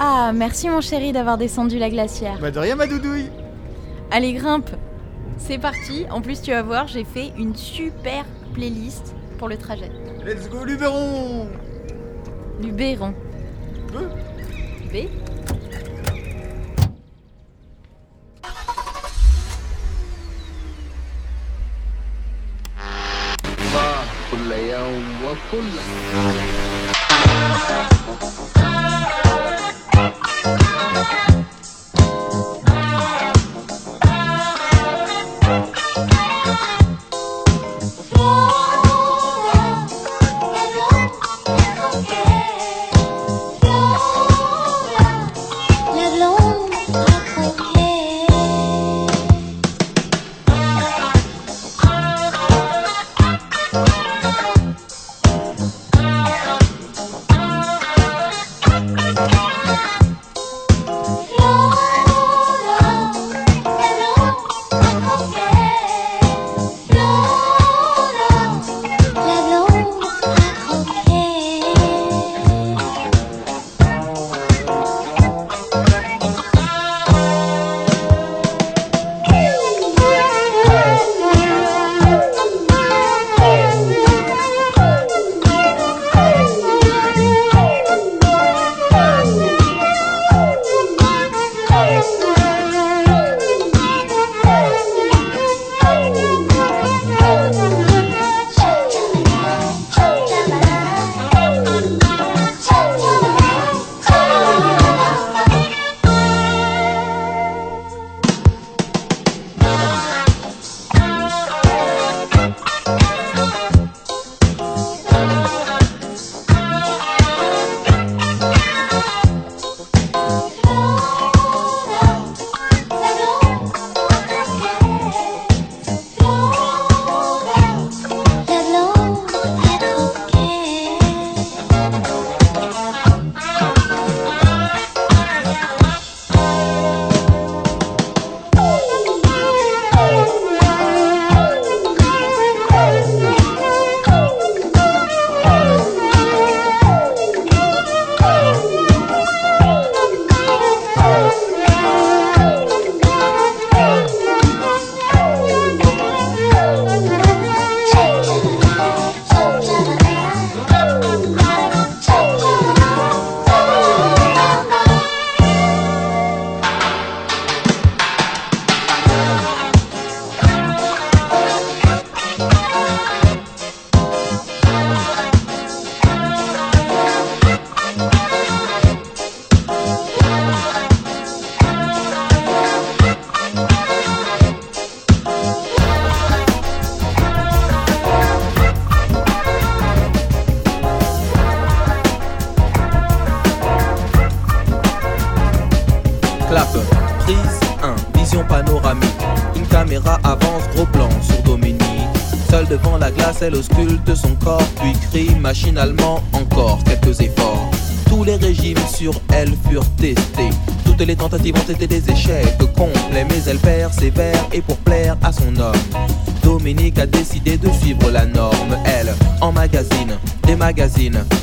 Ah, merci mon chéri d'avoir descendu la glacière. Bah de rien ma doudouille Allez, grimpe. C'est parti. En plus, tu vas voir, j'ai fait une super playlist pour le trajet. Let's go Luberon. Peu B كل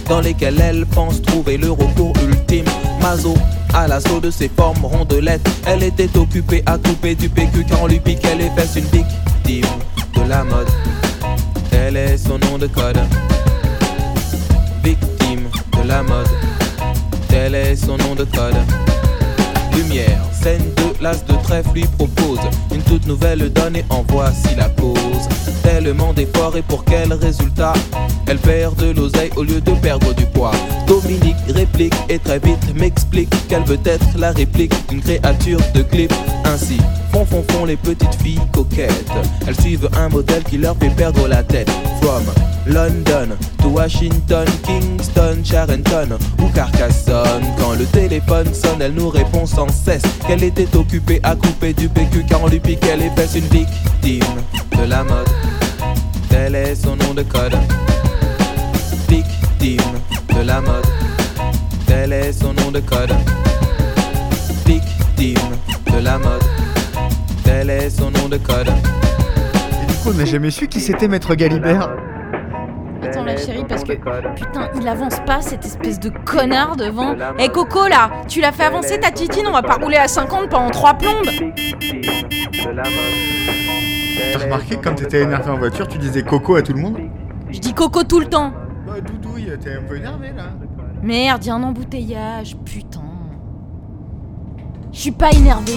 dans lesquels elle pense trouver le recours ultime. Mazo à l'assaut de ses formes rondelettes. Elle était occupée à couper du PQ car on lui piquait les fesses. Une victime de la mode. Tel est son nom de code. Victime de la mode. Tel est son nom de code. Lumière, scène de l'as de trèfle lui propose une toute nouvelle donne et en voici la cause. Tellement d'efforts et pour quel résultat? Elle perd de l'oseille au lieu de perdre du poids. Dominique réplique et très vite m'explique qu'elle veut être la réplique d'une créature de clip. Ainsi, font font font les petites filles coquettes. Elles suivent un modèle qui leur fait perdre la tête. From London to Washington, Kingston, Charenton ou Carcassonne. Quand le téléphone sonne, elle nous répond sans cesse qu'elle était occupée à couper du PQ car on lui piquait fesses. Une victime de la mode. Tel est son nom de code la mode. Tel est son nom de code. Victime de la mode. Tel est son nom de code. Et du coup, on n'a jamais su qui c'était Maître Galibert. Attends la chérie parce que putain il avance pas cette espèce de connard devant. Eh Coco là, tu l'as fait avancer ta titine, on va pas rouler à 50 pendant 3 plombes. T'as remarqué quand t'étais énervé en voiture, tu disais Coco à tout le monde? Je dis Coco tout le temps t'es un peu énervé là. Hein. Merde, y a un embouteillage, putain. Je suis pas énervé.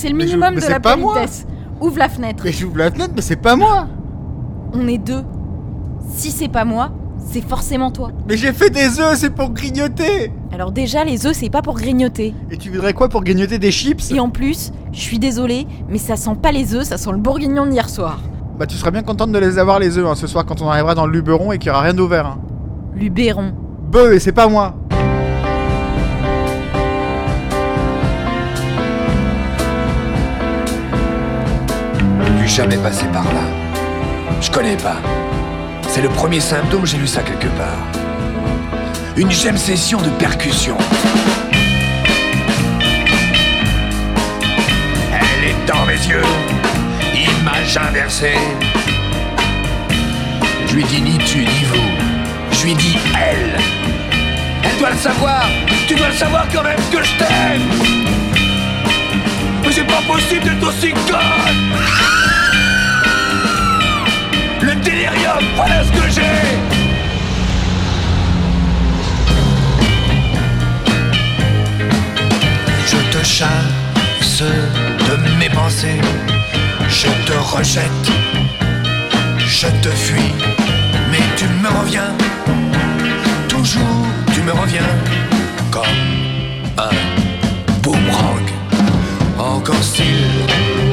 C'est le, mais je- minimum mais de la pas moi. Ouvre la fenêtre. Mais j'ouvre la fenêtre, mais c'est pas moi On est deux. Si c'est pas moi, c'est forcément toi. Mais j'ai fait des œufs, c'est pour grignoter Alors déjà, les œufs, c'est pas pour grignoter. Et tu voudrais quoi pour grignoter des chips? Et en plus, je suis désolée, mais ça sent pas les œufs, ça sent le bourguignon d'hier soir. Bah tu seras bien contente de les avoir les œufs hein, ce soir quand on arrivera dans le Luberon et qu'il y aura rien d'ouvert. Hein. Luberon. Beuh, et c'est pas moi jamais passé par là. Je connais pas. C'est le premier symptôme, j'ai lu ça quelque part. Une gemme session de percussion. Elle est dans mes yeux. Image inversée. Je lui dis ni tu ni vous. Je lui dis elle. Elle doit le savoir. Tu dois le savoir quand même que je t'aime. Mais c'est pas possible d'être aussi conne. Voilà ce que j'ai. Je te chasse de mes pensées. Je te rejette. Je te fuis. Mais tu me reviens. Toujours tu me reviens. Comme un boomerang. Encore s'il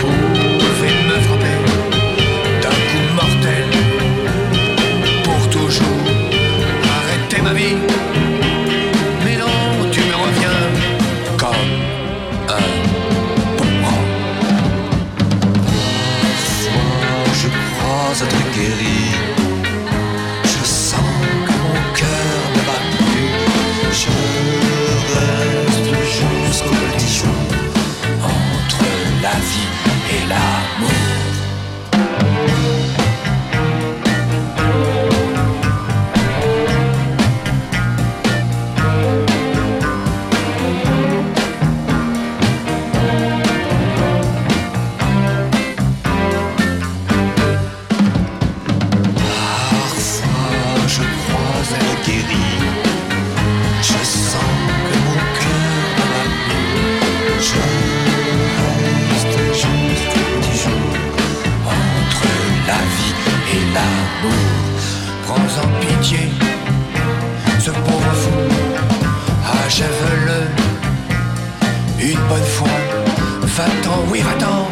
une fois. Va-t'en, oui, va-t'en.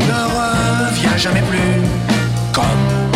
Ne reviens jamais plus comme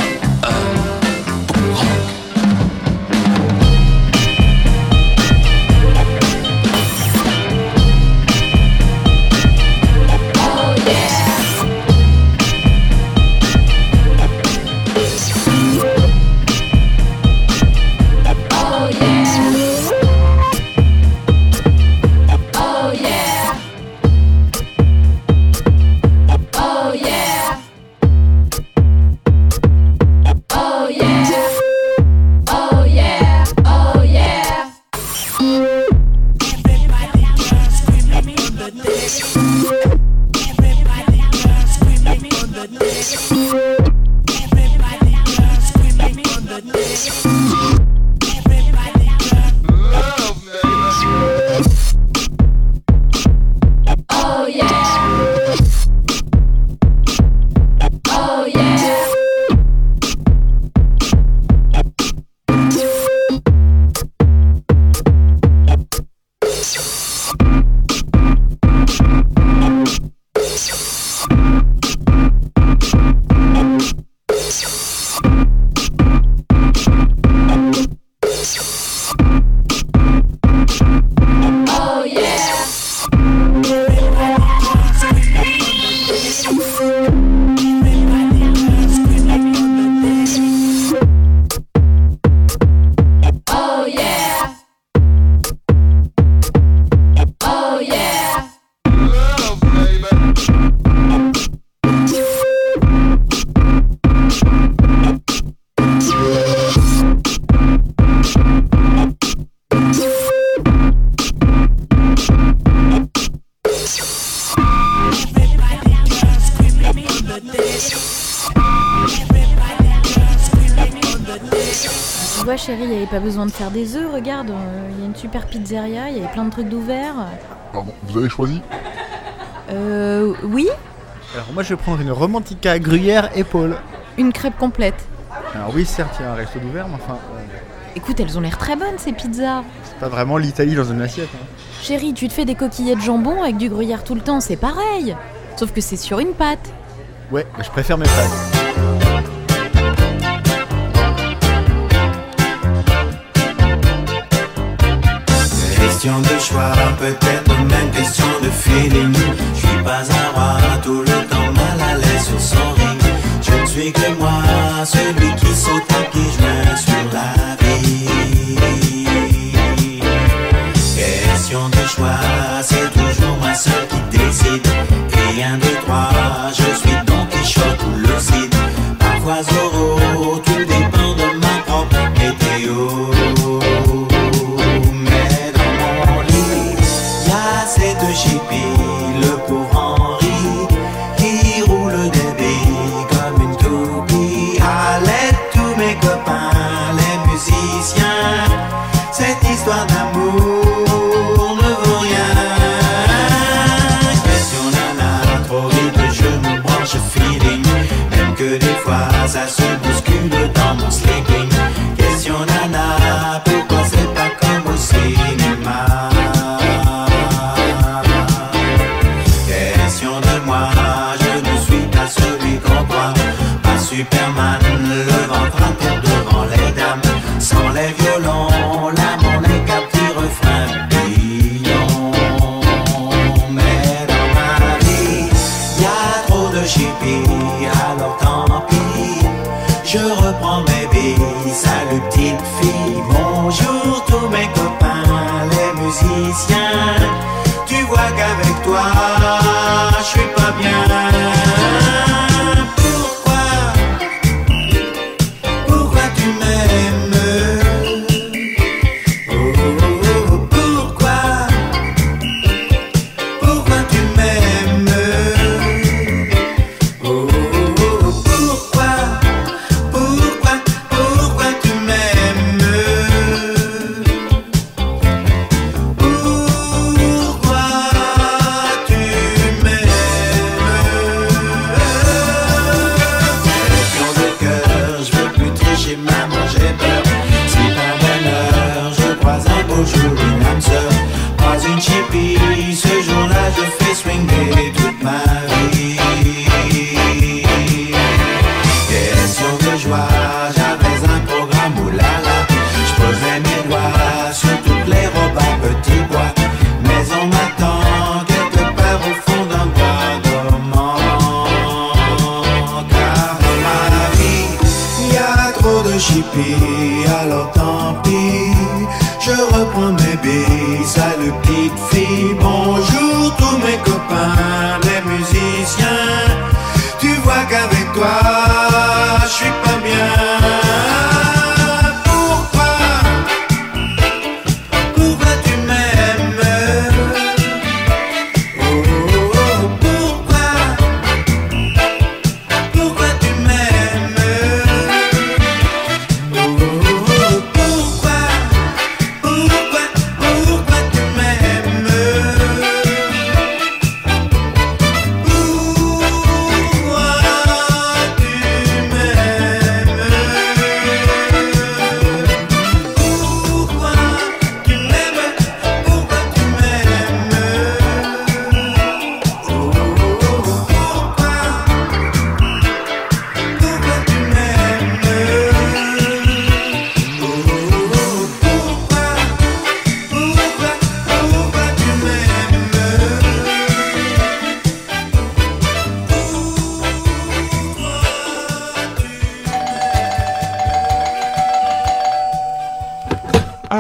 vois, chérie, il n'y avait pas besoin de faire des œufs. Regarde, euh, il y a une super pizzeria, il y avait plein de trucs d'ouverts. Pardon, vous avez choisi Euh, oui, Alors moi je vais prendre une romantica gruyère épaule. une crêpe complète. Alors oui certes il y a un resto d'ouvert mais enfin euh, Écoute, elles ont l'air très bonnes ces pizzas. c'est pas vraiment l'Italie dans une assiette. hein. Chérie, tu te fais des coquillettes jambon avec du gruyère tout le temps, c'est pareil. Sauf que c'est sur une pâte. Ouais, mais je préfère mes pâtes. Question de choix, peut-être même question de feeling. Je suis pas un roi, tout le temps mal à l'aise sur son ring. Je ne suis que moi, celui qui saute à qui je mets sur la vie. Question de choix, c'est toujours moi seul qui décide. Un, deux, trois, je suis Don Quichotte ou le Cid. Parfois Zorro, tout dépend de ma propre météo.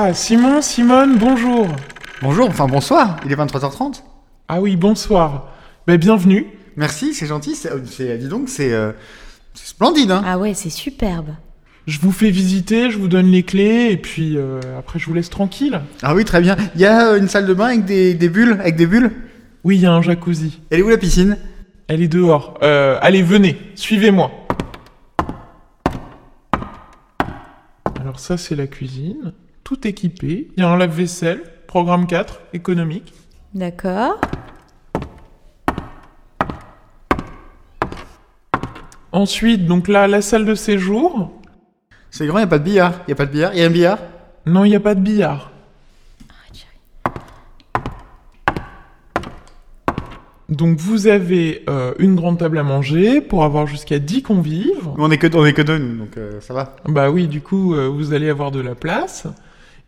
Ah, Simon, Simone, bonjour. Bonjour, enfin bonsoir, il est 23h30. Ah oui, bonsoir. Ben, bienvenue. Merci, c'est gentil, c'est, c'est- dis donc c'est euh, c'est splendide hein. Ah ouais, c'est superbe. Je vous fais visiter, je vous donne les clés, et puis euh, après je vous laisse tranquille. Ah oui, très bien. Il y a euh, une salle de bain avec des, des bulles, avec des bulles? Oui, il y a un jacuzzi. Elle est où la piscine? Elle est dehors. Euh, allez, venez, suivez-moi. Alors ça, c'est la cuisine. Tout équipé. Il y a un lave-vaisselle. Programme 4, économique. D'accord. Ensuite, donc là, la salle de séjour. C'est grand, il a pas de billard. Il y a pas de billard. Il y a un billard? Non, il n'y a pas de billard. Donc vous avez euh, une grande table à manger pour avoir jusqu'à 10 convives. On est que, on est que deux, nous, donc euh, ça va. Bah oui, du coup, euh, vous allez avoir de la place.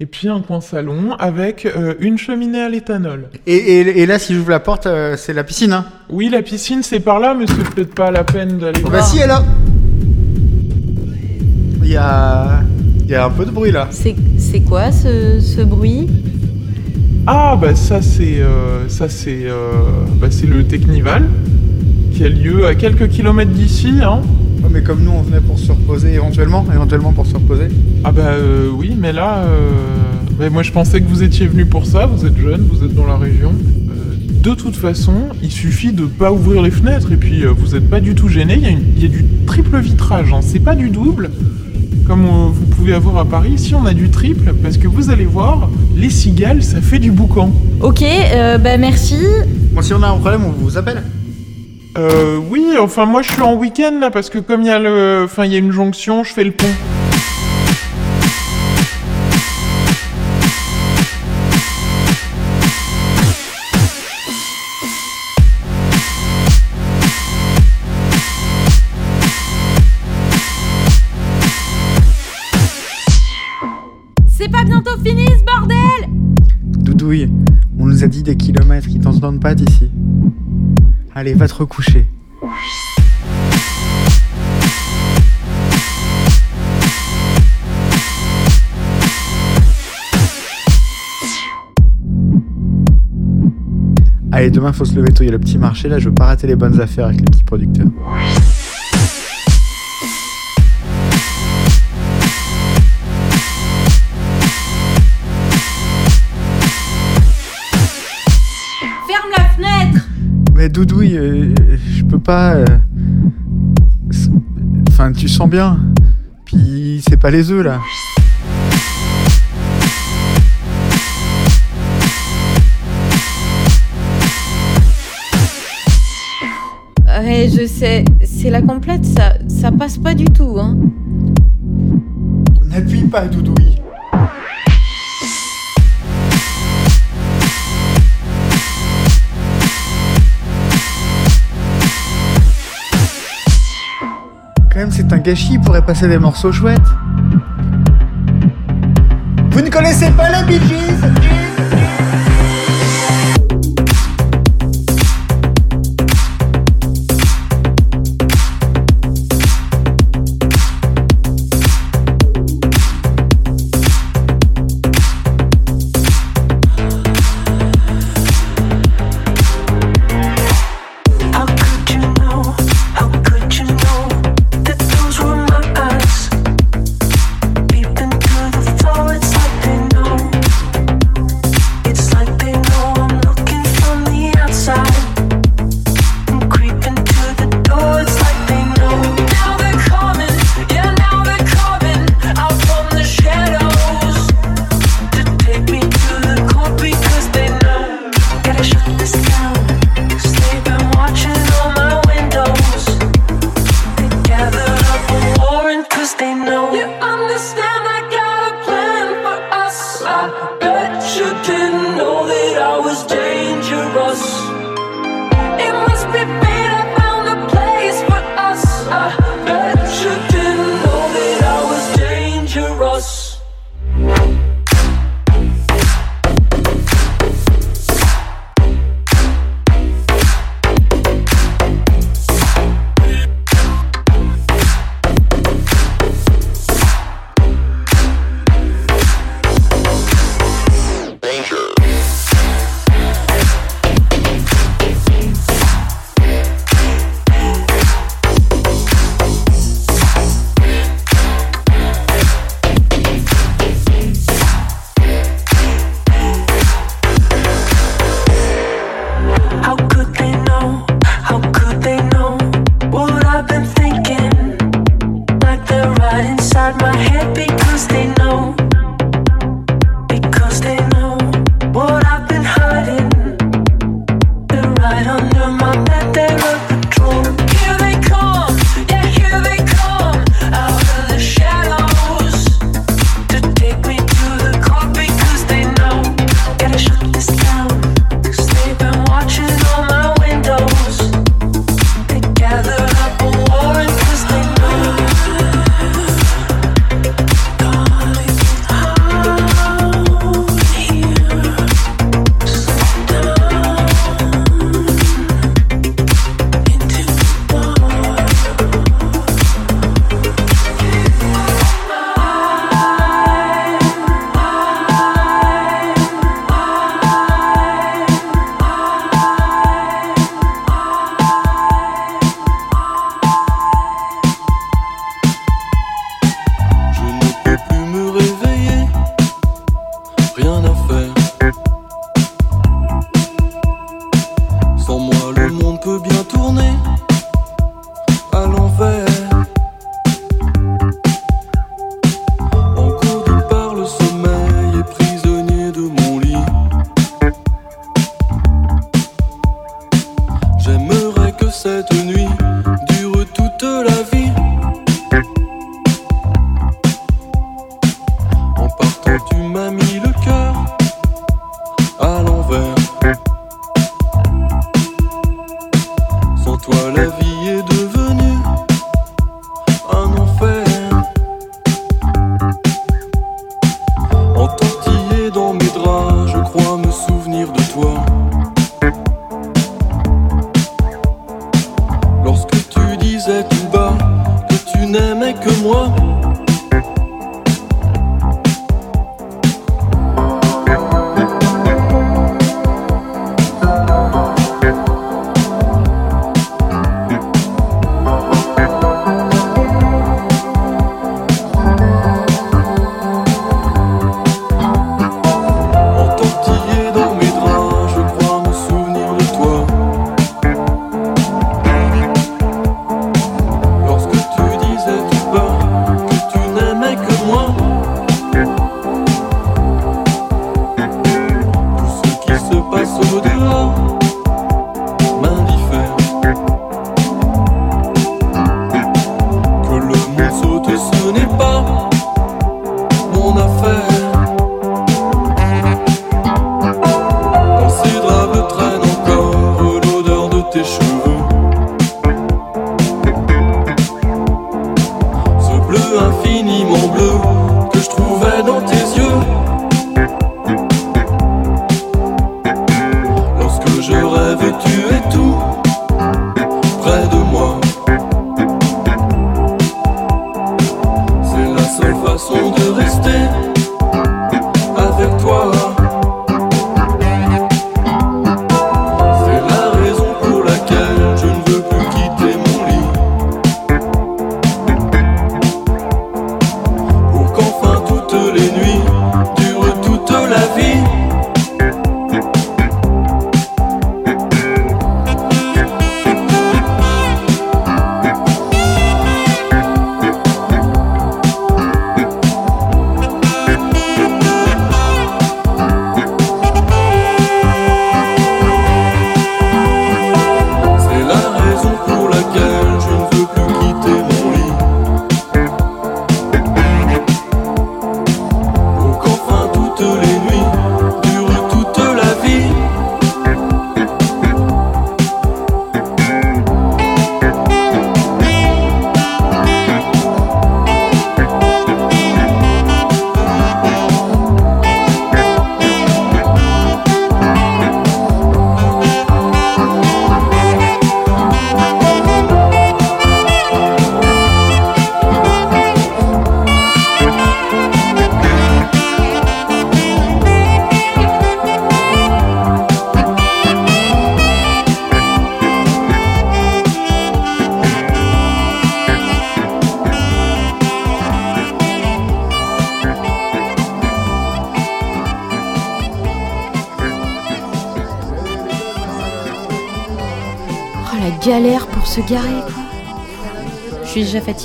Et puis un coin salon avec euh, une cheminée à l'éthanol. Et, et, et là, si j'ouvre la porte, euh, c'est la piscine, hein Oui, la piscine, c'est par là, mais c'est peut-être pas la peine d'aller Oh, voir. Bah si, elle est là Il y a... Il y a un peu de bruit, là. C'est c'est quoi ce, ce bruit? Ah, bah ça, c'est euh, ça c'est euh, bah, c'est le Technival qui a lieu à quelques kilomètres d'ici. Hein. Mais comme nous, on venait pour se reposer éventuellement, éventuellement pour se reposer. Ah bah euh, oui, mais là, euh, bah, moi je pensais que vous étiez venu pour ça, vous êtes jeune, vous êtes dans la région. Euh, de toute façon, il suffit de pas ouvrir les fenêtres et puis euh, vous êtes pas du tout gêné. Il y, a une- il y a du triple vitrage, hein. c'est pas du double. Comme vous pouvez avoir à Paris, ici on a du triple parce que vous allez voir, les cigales ça fait du boucan. Ok, euh, bah merci. Bon, si on a un problème, on vous appelle. Euh, oui, enfin moi je suis en week-end là parce que comme il y a le, enfin il y a une jonction, je fais le pont. C'est pas bientôt fini ce bordel Doudouille, on nous a dit des kilomètres, ils t'entendent pas d'ici. Allez, va te recoucher. Allez, demain faut se lever tôt, il y a le petit marché là, je veux pas rater les bonnes affaires avec les petits producteurs. Mais Doudouille, euh, je peux pas. euh, Enfin, tu sens bien. Puis c'est pas les œufs là. Ouais, je sais, c'est la complète, ça, ça passe pas du tout, hein. N'appuie pas, Doudouille. C'est un gâchis, il pourrait passer des morceaux chouettes. Vous ne connaissez pas les Bee Gees?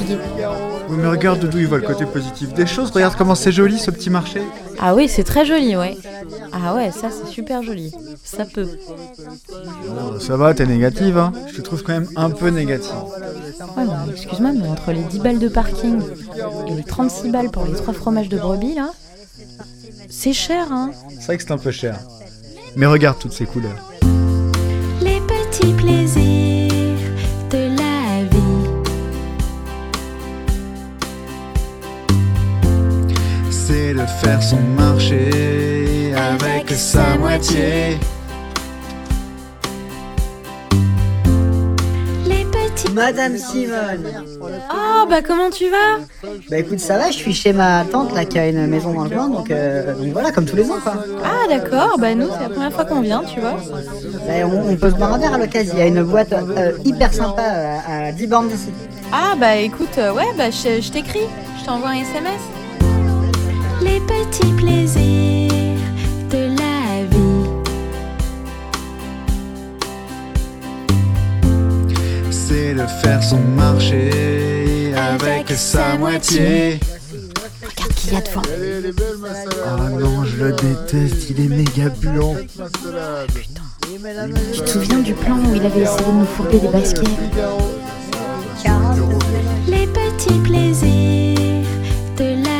Suis. Oui, mais regarde d'où il voit le côté positif des choses. Regarde comment c'est joli ce petit marché. Ah oui, c'est très joli, ouais. Ah ouais, ça c'est super joli. Ça peut. Oh, ça va, t'es négative, hein Je te trouve quand même un peu négative. Ouais, mais excuse-moi, mais entre les 10 balles de parking et les 36 balles pour les 3 fromages de brebis, là, c'est cher, hein C'est vrai que c'est un peu cher. Mais regarde toutes ces couleurs. Les petits plaisirs Faire son marché avec sa moitié. Les petits. Madame Simone. Oh, bah comment tu vas? Bah écoute, ça va, je suis chez ma tante là qui a une maison dans le coin, donc, euh, donc voilà, comme tous les ans quoi. Ah d'accord, bah nous c'est la première fois qu'on vient, tu vois. Bah, on, on peut se boire un verre à l'occasion, il y a une boîte euh, hyper sympa euh, à 10 bornes d'ici. Ah bah écoute, euh, ouais, bah je, je t'écris, je t'envoie un SMS. Les petits plaisirs de la vie. C'est de faire son marché avec sa moitié. Regarde qui y a devant. Ah non, je le déteste, il est méga buant. Tu te souviens du plan où il avait essayé de nous fourguer des baskets? Les petits plaisirs de la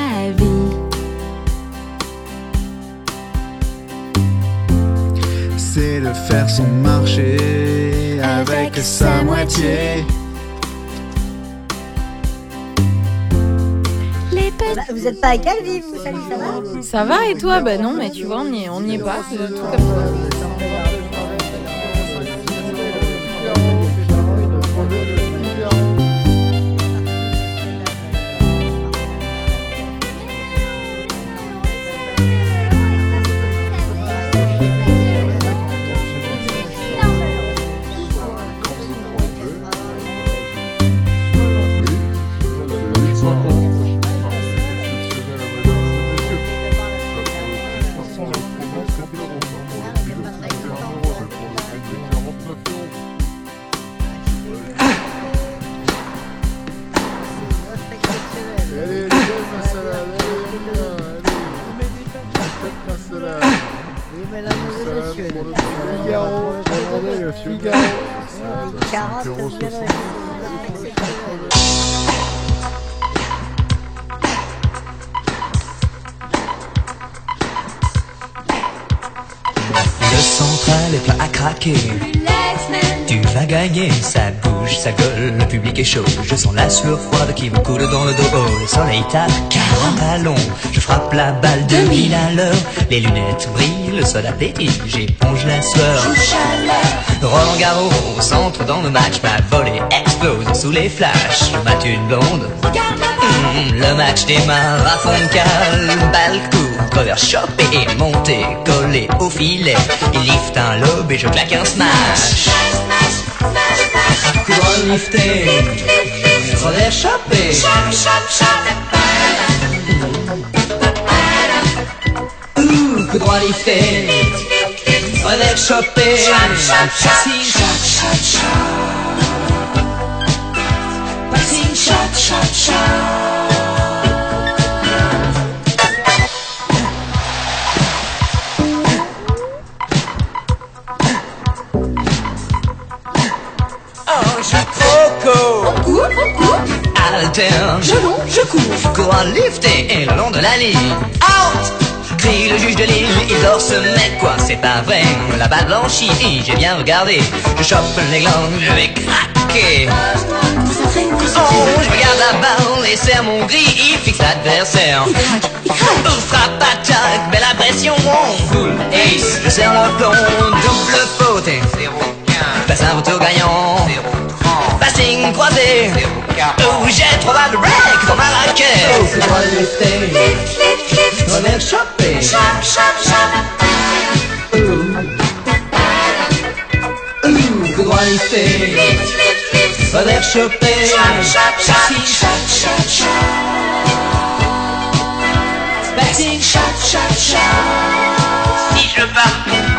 C'est de faire son marché avec sa moitié. Les petits. Bah, vous êtes pas à Calvi, vous Salut, ça va? Ça va et toi? Bah non, mais tu vois, on y est, on y est pas, c'est tout comme ça. La sueur froide qui me coule dans le dos. Oh, le soleil tape, 40 ballons. Je frappe la balle de mille à l'heure. Les lunettes brillent, le sol appétit, j'éponge la sueur. Roland Garros, au centre dans le match, ma volée explose sous les flashs. Je mate une blonde. Hum, le match démarre à cale, balle court, revers chopé et monté, collé au filet. Il lift un lobe et je claque un smash. Coup droit lifté, revers chopé. Ouh, coup droit lifté, revers chopé. Passing, Passing shot, shot, shot. Alterne. Je monte, je cours. Cours en lifté et le long de la ligne. Out. Crie le juge de l'île, il dort ce mec quoi, c'est pas vrai. La balle blanchie, j'ai bien regardé. Je chope les glandes, je vais craquer. Oh, je regarde la balle et serre mon gris, il fixe l'adversaire. Oh, frappe, attaque, belle impression, full ace. Je serre le plomb, double faute. Oh, j'ai trois balles de break dans ma raquette. Oh, c'est droit lifté. Revers chopé. Ouh, coup droit lifté. Revers chopé. Passing shot, shot, shot. Passing shot, shot, shot. Si je bats,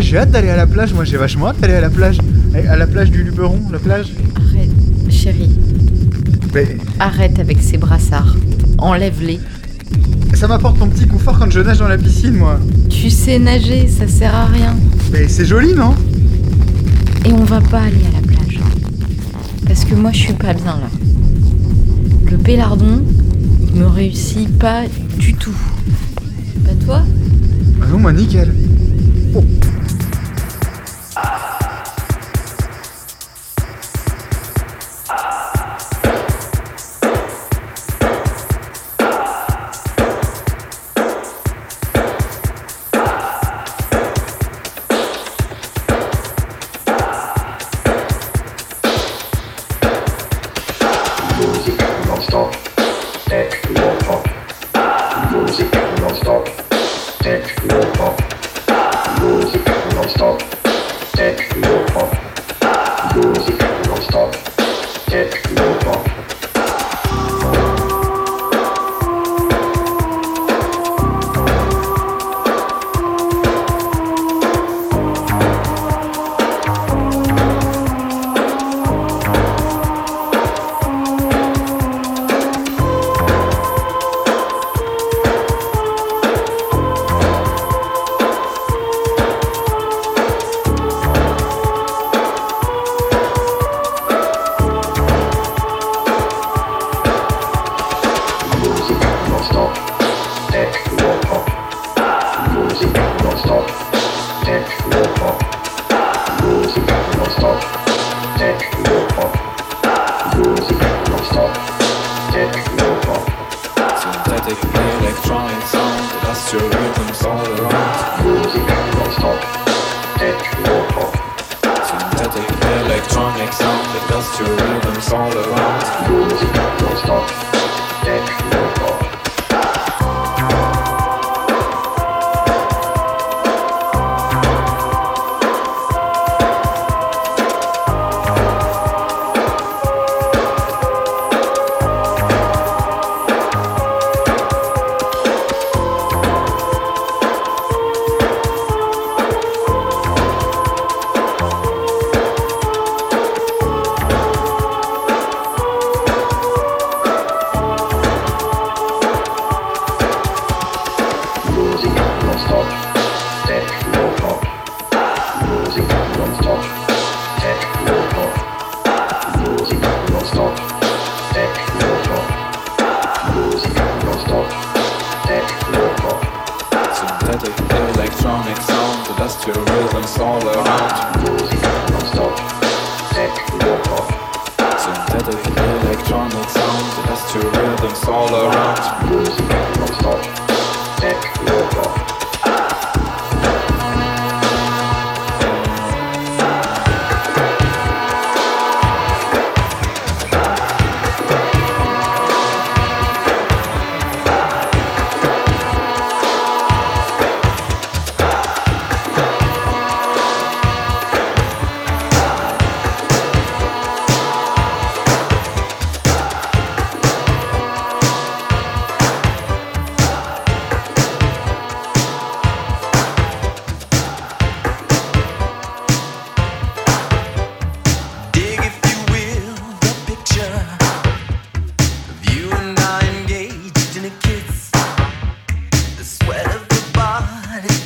j'ai hâte d'aller à la plage, moi j'ai vachement hâte d'aller à la plage. Eh, à la plage du Luberon, la plage? Arrête, chérie. Arrête avec ces brassards. Enlève-les. Ça m'apporte mon petit confort quand je nage dans la piscine, moi. Tu sais nager, ça sert à rien. Mais c'est joli, non? Et on va pas aller à la plage. Parce que moi, je suis pas bien là. Le pélardon il me réussit pas du tout. Pas toi? Ah non, moi, nickel. Oh. show up.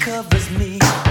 Covers me.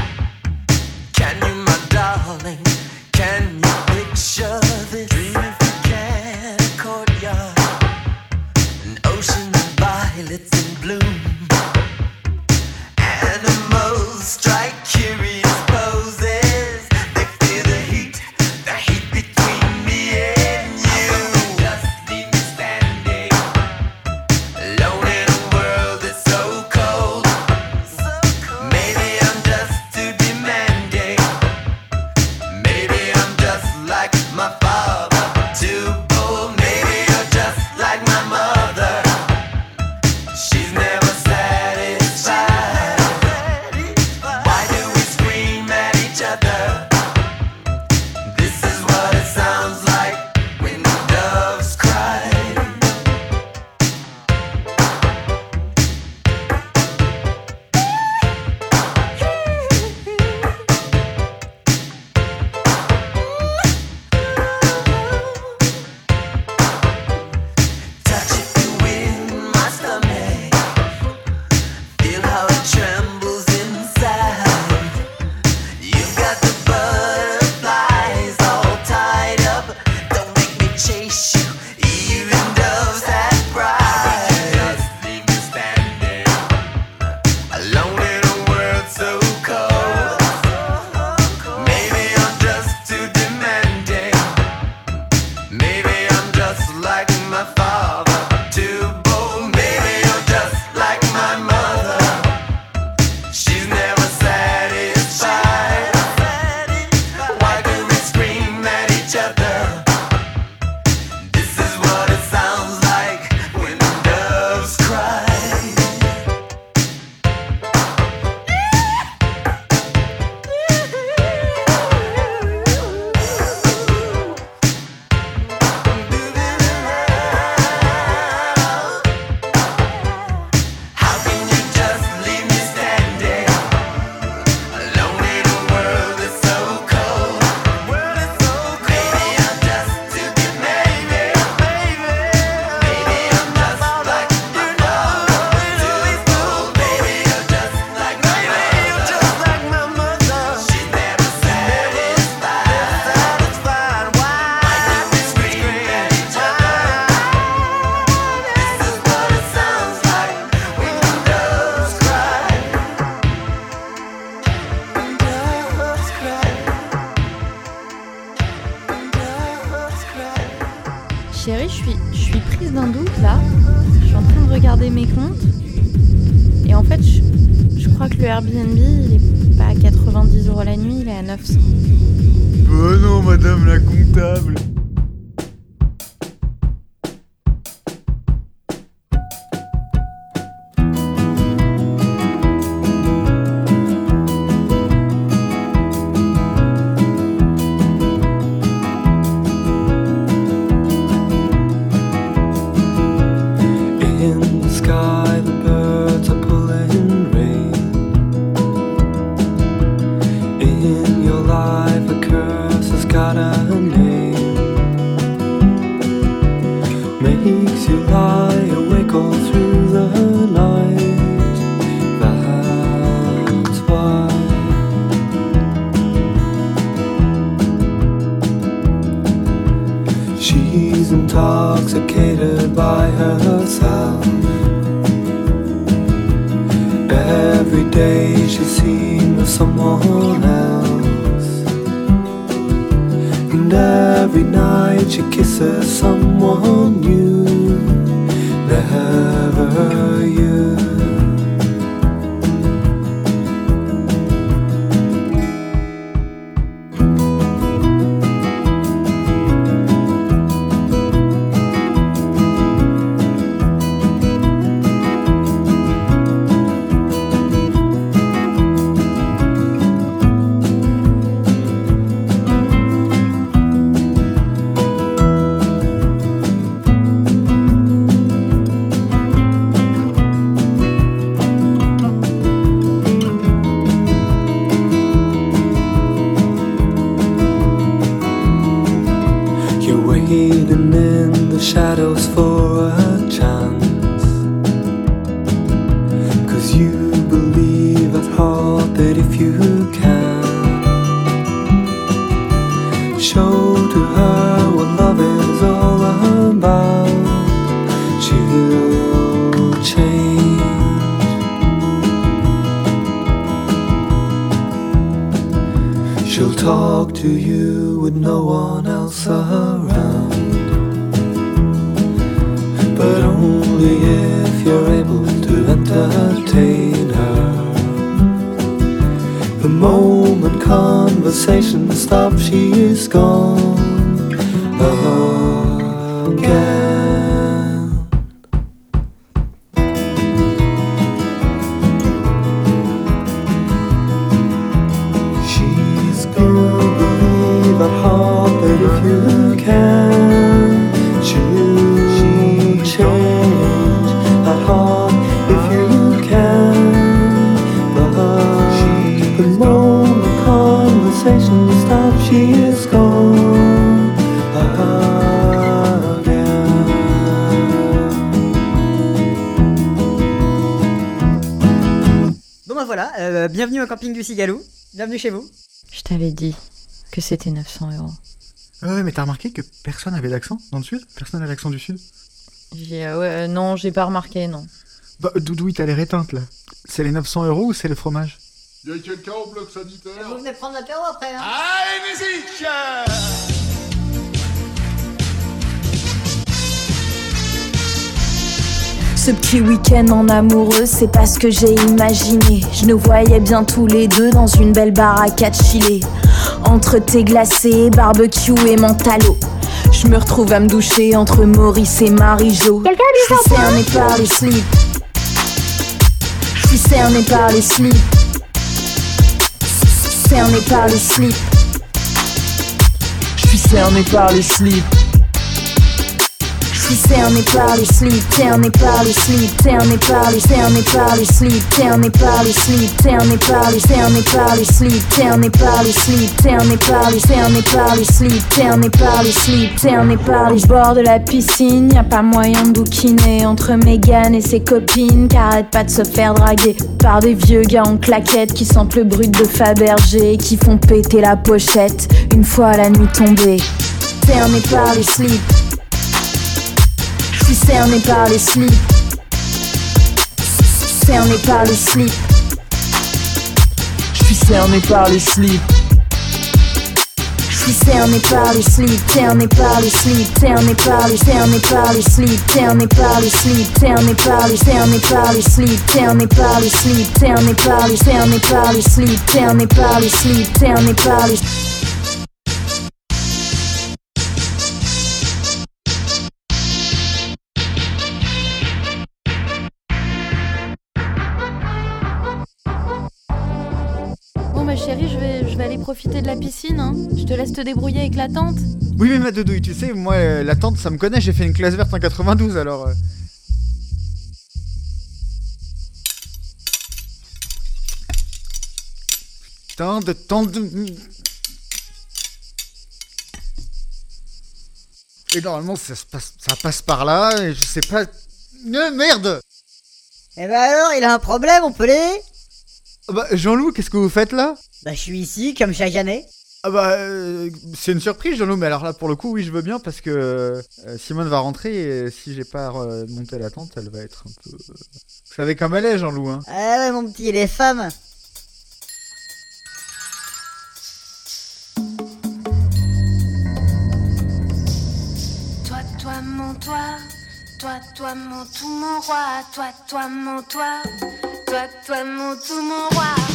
Du Cigalou. Bienvenue chez vous. Je t'avais dit que c'était 900 euros. Ouais, mais t'as remarqué que personne avait l'accent dans le sud? Personne n'a l'accent du sud? J'ai, euh, ouais, euh, non, j'ai pas remarqué, non. Bah, Doudou, t'as l'air éteinte là. C'est les 900 euros ou c'est le fromage? Y'a quelqu'un au bloc sanitaire? Vous venez prendre l'apéro après, hein? Allez, musique Ce petit week-end en amoureux, c'est pas ce que j'ai imaginé. Je nous voyais bien tous les deux dans une belle baraque à chiller. Entre thé glacé, barbecue et mentalo. Je me retrouve à me doucher entre Maurice et Marie-Jo. Je suis cerné par les slips. Je suis cerné par les slips. Cerné par les slips. Je suis cerné par les slips. Suis cerné par les slips, cerné par les slips, cerné par les, cerné par les slips, cerné par les slips, cerné par les, cerné par les slips, cerné par les slips, cerné par les, cerné par les slips, cerné par les slips, cerné par. Au bord de la piscine, y a pas moyen de bouquiner entre Megan et ses copines, qui arrêtent pas de se faire draguer par des vieux gars en claquettes qui sentent le brut de Fabergé et qui font péter la pochette une fois la nuit tombée. Cerné par les slips. Suis cerné par les slips. Cerné par les slips. Je suis cerné par les slips. Je suis cerné par les slips, cerné par les slips, cerné par les, cerné par les slips, cerné par les slips, cerné par les, cerné par les slips, cerné par les slips, cerné par les, cerné par les slips, cerné par les slips, cerné par les profiter de la piscine. Hein. Je te laisse te débrouiller avec la tente. Oui, mais ma doudouille, tu sais, moi, euh, la tante, ça me connaît, j'ai fait une classe verte en 92, alors. euh. Tant de tant de. Et normalement, ça, se passe, ça passe par là, et je sais pas. Euh, merde Eh ben alors, il a un problème, on peut l'aider Ah Bah, Jean-Loup, qu'est-ce que vous faites là? Bah, je suis ici, comme chaque année. Ah bah, euh, c'est une surprise, Jean-Loup, mais alors là, pour le coup, oui, je veux bien, parce que euh, Simone va rentrer, et si j'ai pas euh, monté la tente, elle va être un peu... euh, Vous savez comme elle est, Jean-Loup, hein Ah ouais, mon petit, les femmes. Toi, toi, mon toi, toi, toi, mon tout, mon roi, toi, toi, mon toi, toi, toi, mon tout, mon roi.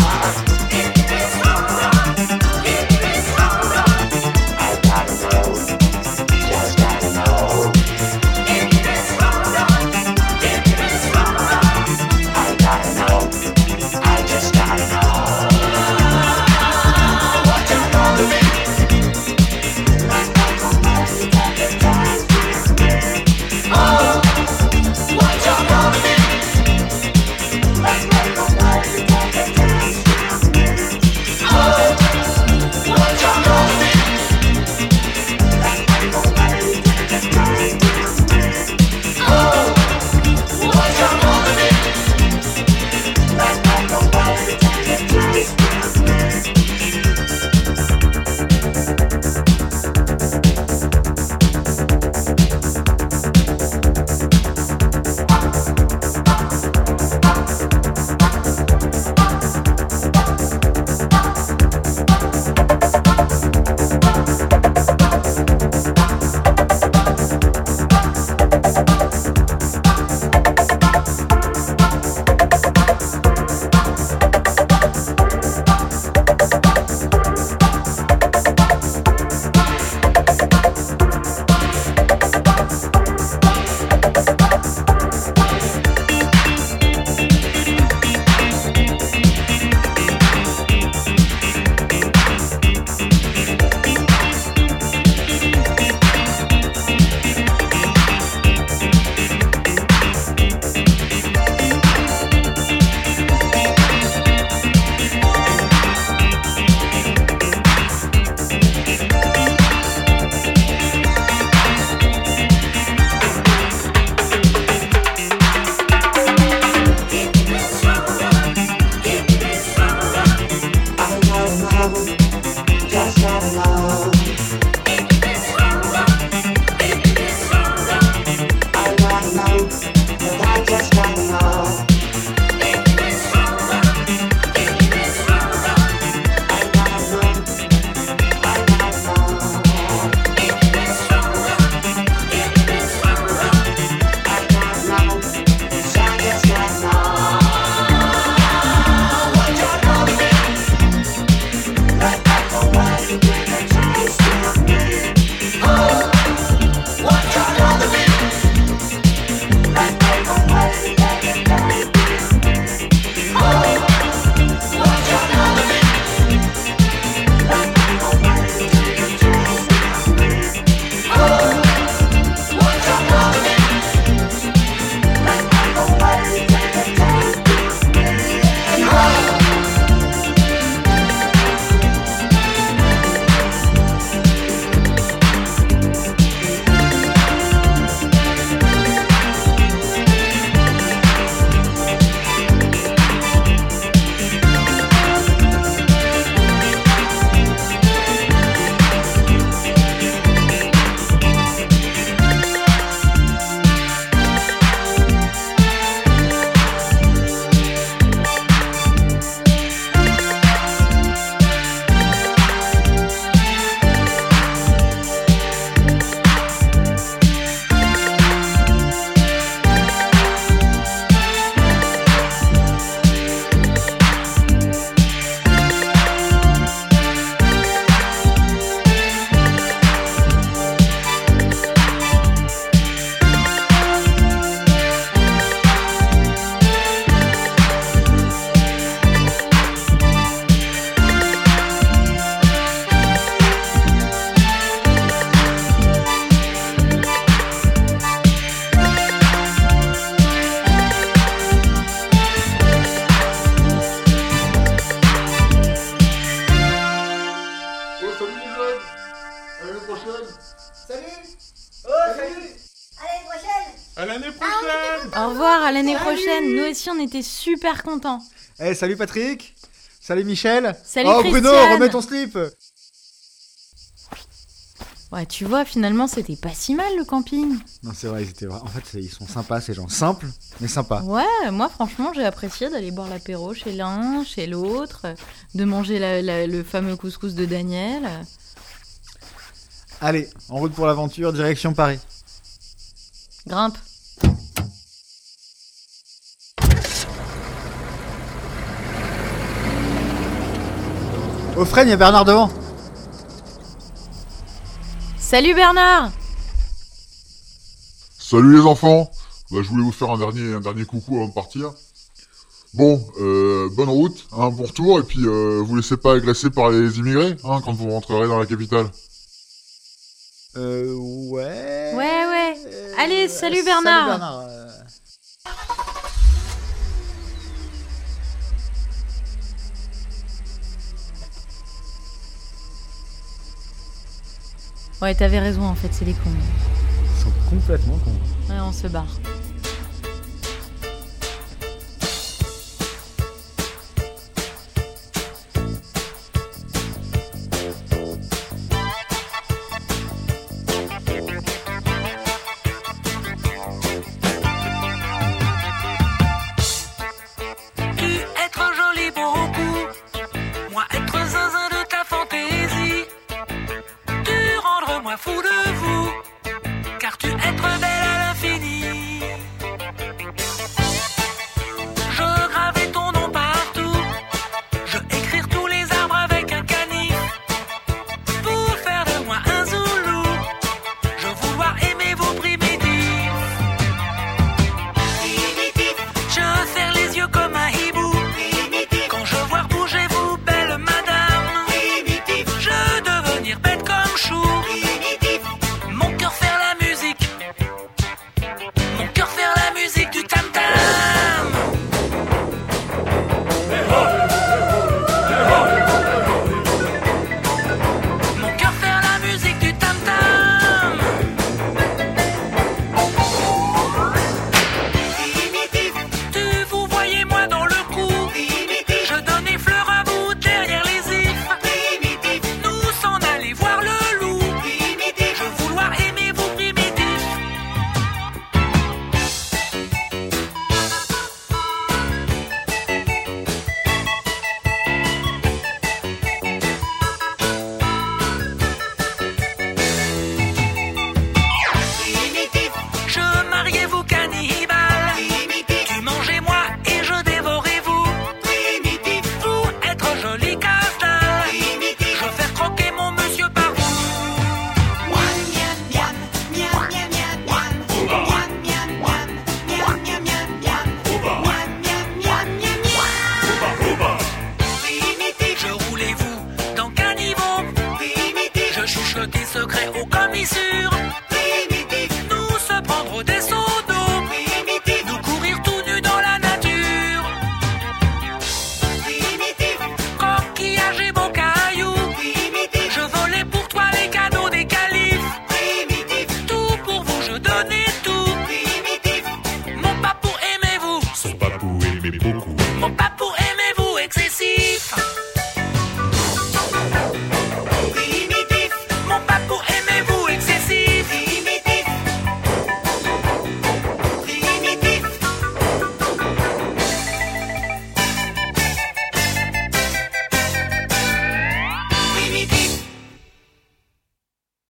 À l'année prochaine. Salut. Oh, salut. À l'année prochaine. Au revoir, à l'année prochaine Nous aussi, on était super contents eh, salut Patrick Salut Michel Salut Oh Bruno, remets ton slip Ouais, tu vois, finalement, c'était pas si mal le camping Non, c'est vrai, ils étaient En fait, ils sont sympas, ces gens. Simples, mais sympas. Ouais, moi, franchement, j'ai apprécié d'aller boire l'apéro chez l'un, chez l'autre, de manger le fameux couscous de Daniel. Allez, en route pour l'aventure, direction Paris. Grimpe. Au frein, il y a Bernard devant. Salut Bernard Salut les enfants bah, Je voulais vous faire un dernier, un dernier coucou avant de partir. Bon, euh, bonne route, hein, bon retour, et puis euh, vous laissez pas agresser par les immigrés hein, quand vous rentrerez dans la capitale. Euh, ouais. Ouais, ouais. Allez, salut Bernard. Salut Bernard. euh. Ouais, t'avais raison, en fait, c'est des cons. Ils sont complètement cons. Ouais, on se barre.